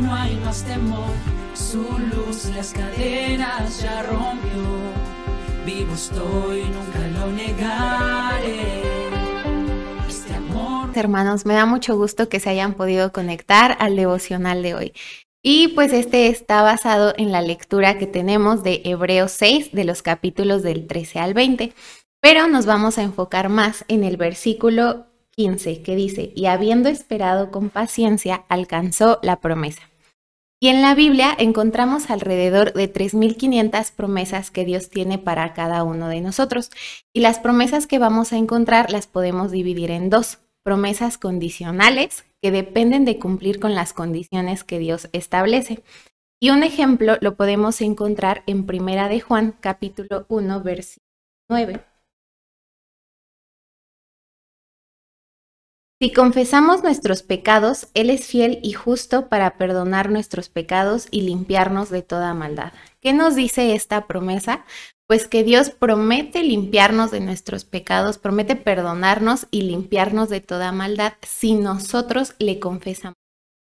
no hay más temor. Su luz las cadenas ya rompió. Vivo estoy, nunca lo negaré. Este. Hermanos, me da mucho gusto que se hayan podido conectar al devocional de hoy. Y pues este está basado en la lectura que tenemos de Hebreos 6, de los capítulos del 13 al 20. Pero nos vamos a enfocar más en el versículo 15, que dice, y habiendo esperado con paciencia, alcanzó la promesa. Y en la Biblia encontramos alrededor de 3.500 promesas que Dios tiene para cada uno de nosotros. Y las promesas que vamos a encontrar las podemos dividir en dos. Promesas condicionales, que dependen de cumplir con las condiciones que Dios establece. Y un ejemplo lo podemos encontrar en Primera de Juan, capítulo 1, versículo 9 Si confesamos nuestros pecados, Él es fiel y justo para perdonar nuestros pecados y limpiarnos de toda maldad. ¿Qué nos dice esta promesa? Pues que Dios promete limpiarnos de nuestros pecados, promete perdonarnos y limpiarnos de toda maldad si nosotros le confesamos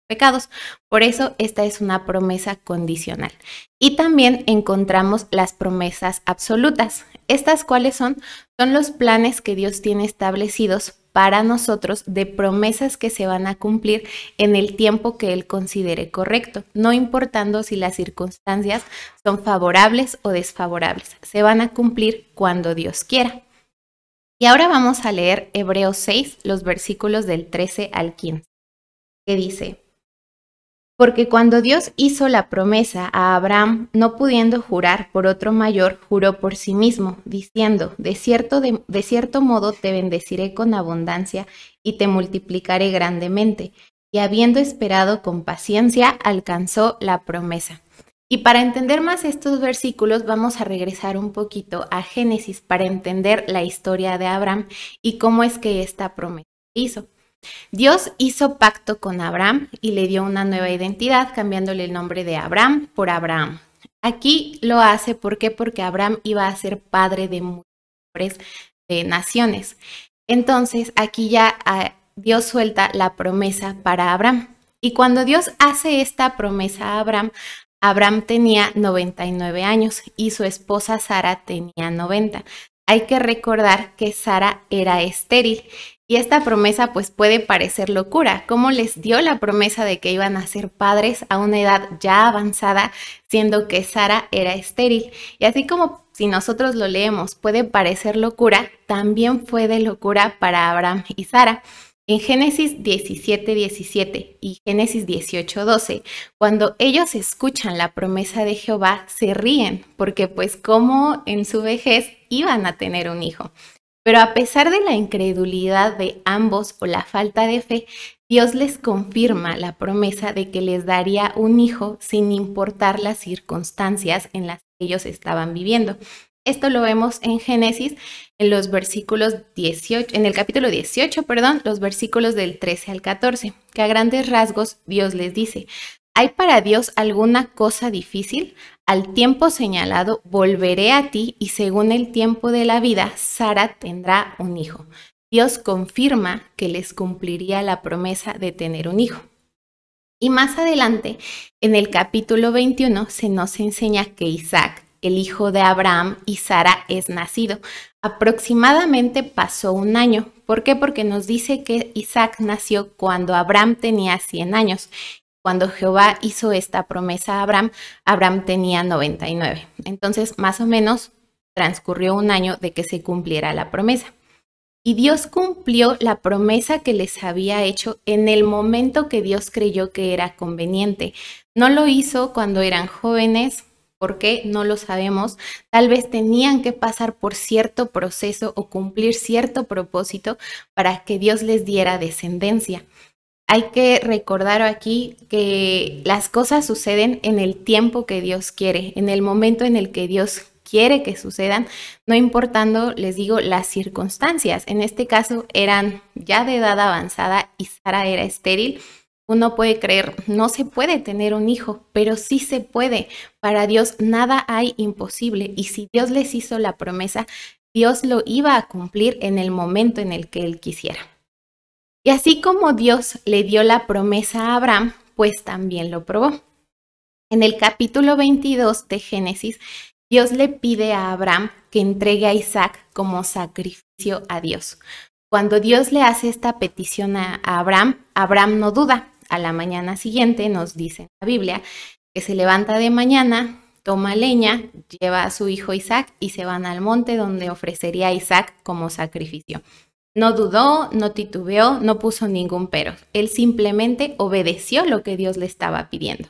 pecados. Por eso esta es una promesa condicional. Y también encontramos las promesas absolutas. ¿Estas cuáles son? Son los planes que Dios tiene establecidos para nosotros de promesas que se van a cumplir en el tiempo que Él considere correcto, no importando si las circunstancias son favorables o desfavorables. Se van a cumplir cuando Dios quiera. Y ahora vamos a leer Hebreos 6, los versículos del 13 al 15, que dice, porque cuando Dios hizo la promesa a Abraham, no pudiendo jurar por otro mayor, juró por sí mismo, diciendo, de cierto, de, cierto modo te bendeciré con abundancia y te multiplicaré grandemente. Y habiendo esperado con paciencia, alcanzó la promesa. Y para entender más estos versículos, vamos a regresar un poquito a Génesis para entender la historia de Abraham y cómo es que esta promesa hizo. Dios hizo pacto con Abraham y le dio una nueva identidad, cambiándole el nombre de Abraham por Abraham. Aquí lo hace ¿por qué? porque Abraham iba a ser padre de muchas de naciones. Entonces, aquí ya ah, Dios suelta la promesa para Abraham. Y cuando Dios hace esta promesa a Abraham, Abraham tenía 99 años y su esposa Sara tenía 90. Hay que recordar que Sara era estéril y esta promesa pues puede parecer locura. ¿Cómo les dio la promesa de que iban a ser padres a una edad ya avanzada, siendo que Sara era estéril? Y así como si nosotros lo leemos puede parecer locura, también fue de locura para Abraham y Sara. En Génesis 17, 17 y Génesis 18, 12, cuando ellos escuchan la promesa de Jehová, se ríen, porque pues como en su vejez iban a tener un hijo. Pero a pesar de la incredulidad de ambos o la falta de fe, Dios les confirma la promesa de que les daría un hijo sin importar las circunstancias en las que ellos estaban viviendo. Esto lo vemos en Génesis en los versículos 18, en el capítulo 18, perdón, los versículos del 13 al 14, que a grandes rasgos Dios les dice, ¿hay para Dios alguna cosa difícil? Al tiempo señalado volveré a ti y según el tiempo de la vida, Sara tendrá un hijo. Dios confirma que les cumpliría la promesa de tener un hijo. Y más adelante, en el capítulo 21, se nos enseña que Isaac, el hijo de Abraham y Sara, es nacido. Aproximadamente pasó un año. ¿Por qué? Porque nos dice que Isaac nació cuando Abraham tenía 100 años cuando Jehová hizo esta promesa a Abraham, Abraham tenía 99. Entonces, más o menos, transcurrió un año de que se cumpliera la promesa. Y Dios cumplió la promesa que les había hecho en el momento que Dios creyó que era conveniente. No lo hizo cuando eran jóvenes, ¿por qué? No lo sabemos. Tal vez tenían que pasar por cierto proceso o cumplir cierto propósito para que Dios les diera descendencia hay que recordar aquí que las cosas suceden en el tiempo que Dios quiere, en el momento en el que Dios quiere que sucedan, no importando, les digo, las circunstancias. En este caso eran ya de edad avanzada y Sara era estéril. Uno puede creer, no se puede tener un hijo, pero sí se puede. Para Dios nada hay imposible y si Dios les hizo la promesa, Dios lo iba a cumplir en el momento en el que Él quisiera. Y así como Dios le dio la promesa a Abraham, pues también lo probó. En el capítulo 22 de Génesis, Dios le pide a Abraham que entregue a Isaac como sacrificio a Dios. Cuando Dios le hace esta petición a Abraham, Abraham no duda. A la mañana siguiente nos dice en la Biblia que se levanta de mañana, toma leña, lleva a su hijo Isaac y se van al monte donde ofrecería a Isaac como sacrificio. No dudó, no titubeó, no puso ningún pero. Él simplemente obedeció lo que Dios le estaba pidiendo.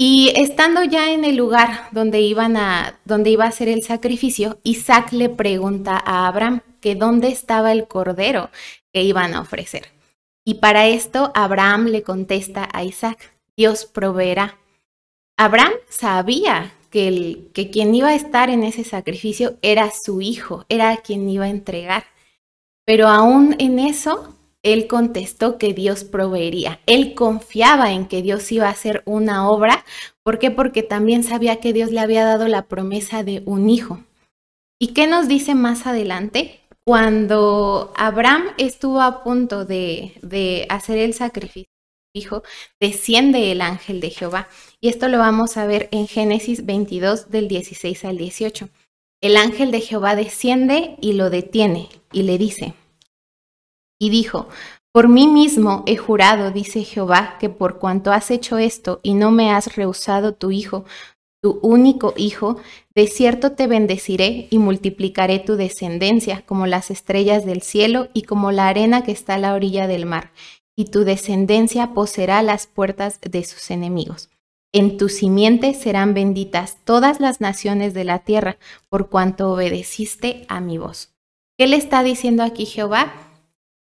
Y estando ya en el lugar donde, iban a, donde iba a hacer el sacrificio, Isaac le pregunta a Abraham que dónde estaba el cordero que iban a ofrecer. Y para esto Abraham le contesta a Isaac, Dios proveerá. Abraham sabía que, el, que quien iba a estar en ese sacrificio era su hijo, era quien iba a entregar. Pero aún en eso, él contestó que Dios proveería. Él confiaba en que Dios iba a hacer una obra. ¿Por qué? Porque también sabía que Dios le había dado la promesa de un hijo. ¿Y qué nos dice más adelante? Cuando Abraham estuvo a punto de, de hacer el sacrificio, dijo, desciende el ángel de Jehová. Y esto lo vamos a ver en Génesis 22 del 16 al 18. El ángel de Jehová desciende y lo detiene y le dice, y dijo, por mí mismo he jurado, dice Jehová, que por cuanto has hecho esto y no me has rehusado tu hijo, tu único hijo, de cierto te bendeciré y multiplicaré tu descendencia como las estrellas del cielo y como la arena que está a la orilla del mar, y tu descendencia poseerá las puertas de sus enemigos. En tu simiente serán benditas todas las naciones de la tierra, por cuanto obedeciste a mi voz. ¿Qué le está diciendo aquí Jehová?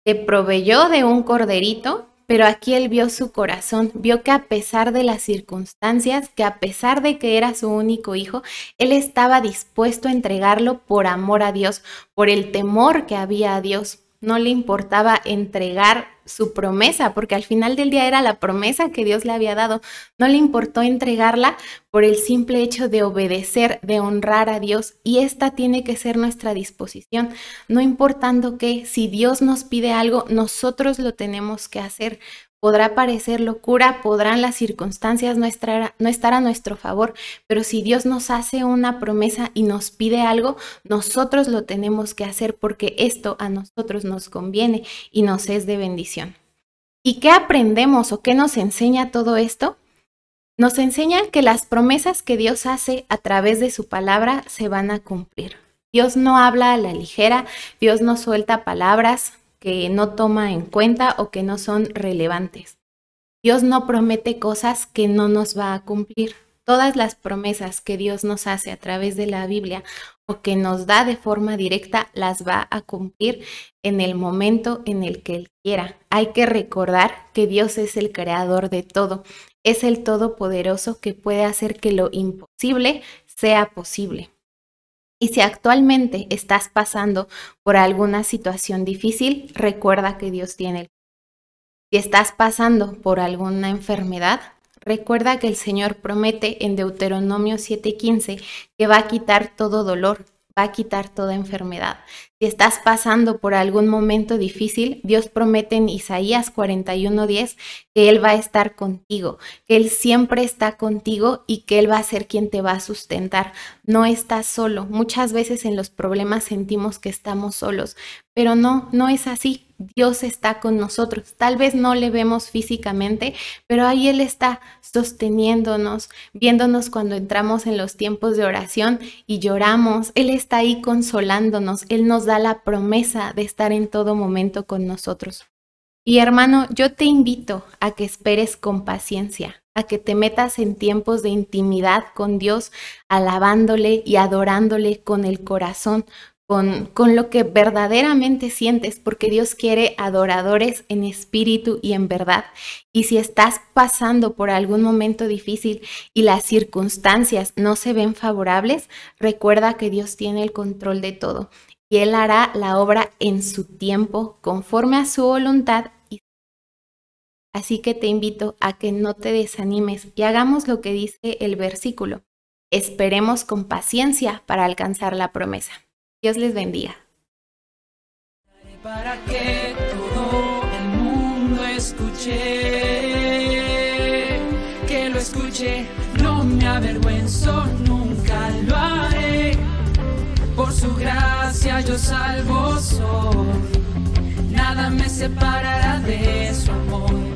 Te proveyó de un corderito, pero aquí él vio su corazón, vio que a pesar de las circunstancias, que a pesar de que era su único hijo, él estaba dispuesto a entregarlo por amor a Dios, por el temor que había a Dios. No le importaba entregar su promesa, porque al final del día era la promesa que Dios le había dado. No le importó entregarla por el simple hecho de obedecer, de honrar a Dios. Y esta tiene que ser nuestra disposición. No importando que si Dios nos pide algo, nosotros lo tenemos que hacer. Podrá parecer locura, podrán las circunstancias no estar, no estar, a nuestro favor, pero si Dios nos hace una promesa y nos pide algo, nosotros lo tenemos que hacer porque esto a nosotros nos conviene y nos es de bendición. ¿Y qué aprendemos o qué nos enseña todo esto? Nos enseña que las promesas que Dios hace a través de su palabra se van a cumplir. Dios no habla a la ligera, Dios no suelta palabras, que no toma en cuenta o que no son relevantes. Dios no promete cosas que no nos va a cumplir. Todas las promesas que Dios nos hace a través de la Biblia o que nos da de forma directa las va a cumplir en el momento en el que Él quiera. Hay que recordar que Dios es el creador de todo, es el todopoderoso que puede hacer que lo imposible sea posible. Y si actualmente estás pasando por alguna situación difícil, recuerda que Dios tiene el Si estás pasando por alguna enfermedad, recuerda que el Señor promete en Deuteronomio 7:15 que va a quitar todo dolor, va a quitar toda enfermedad. Si estás pasando por algún momento difícil, Dios promete en Isaías 41:10 que Él va a estar contigo, que Él siempre está contigo y que Él va a ser quien te va a sustentar. No estás solo. Muchas veces en los problemas sentimos que estamos solos, pero no, no es así. Dios está con nosotros. Tal vez no le vemos físicamente, pero ahí Él está sosteniéndonos, viéndonos cuando entramos en los tiempos de oración y lloramos. Él está ahí consolándonos. Él nos da la promesa de estar en todo momento con nosotros. Y hermano, yo te invito a que esperes con paciencia, a que te metas en tiempos de intimidad con Dios, alabándole y adorándole con el corazón, con, lo que verdaderamente sientes, porque Dios quiere adoradores en espíritu y en verdad. Y si estás pasando por algún momento difícil y las circunstancias no se ven favorables, recuerda que Dios tiene el control de todo y Él hará la obra en su tiempo, conforme a su voluntad. Así que te invito a que no te desanimes y hagamos lo que dice el versículo. Esperemos con paciencia para alcanzar la promesa. Dios les bendiga. Para que todo el mundo escuche luché, no me avergüenzo, nunca lo haré. Por su gracia yo salvo soy, nada me separará de su amor.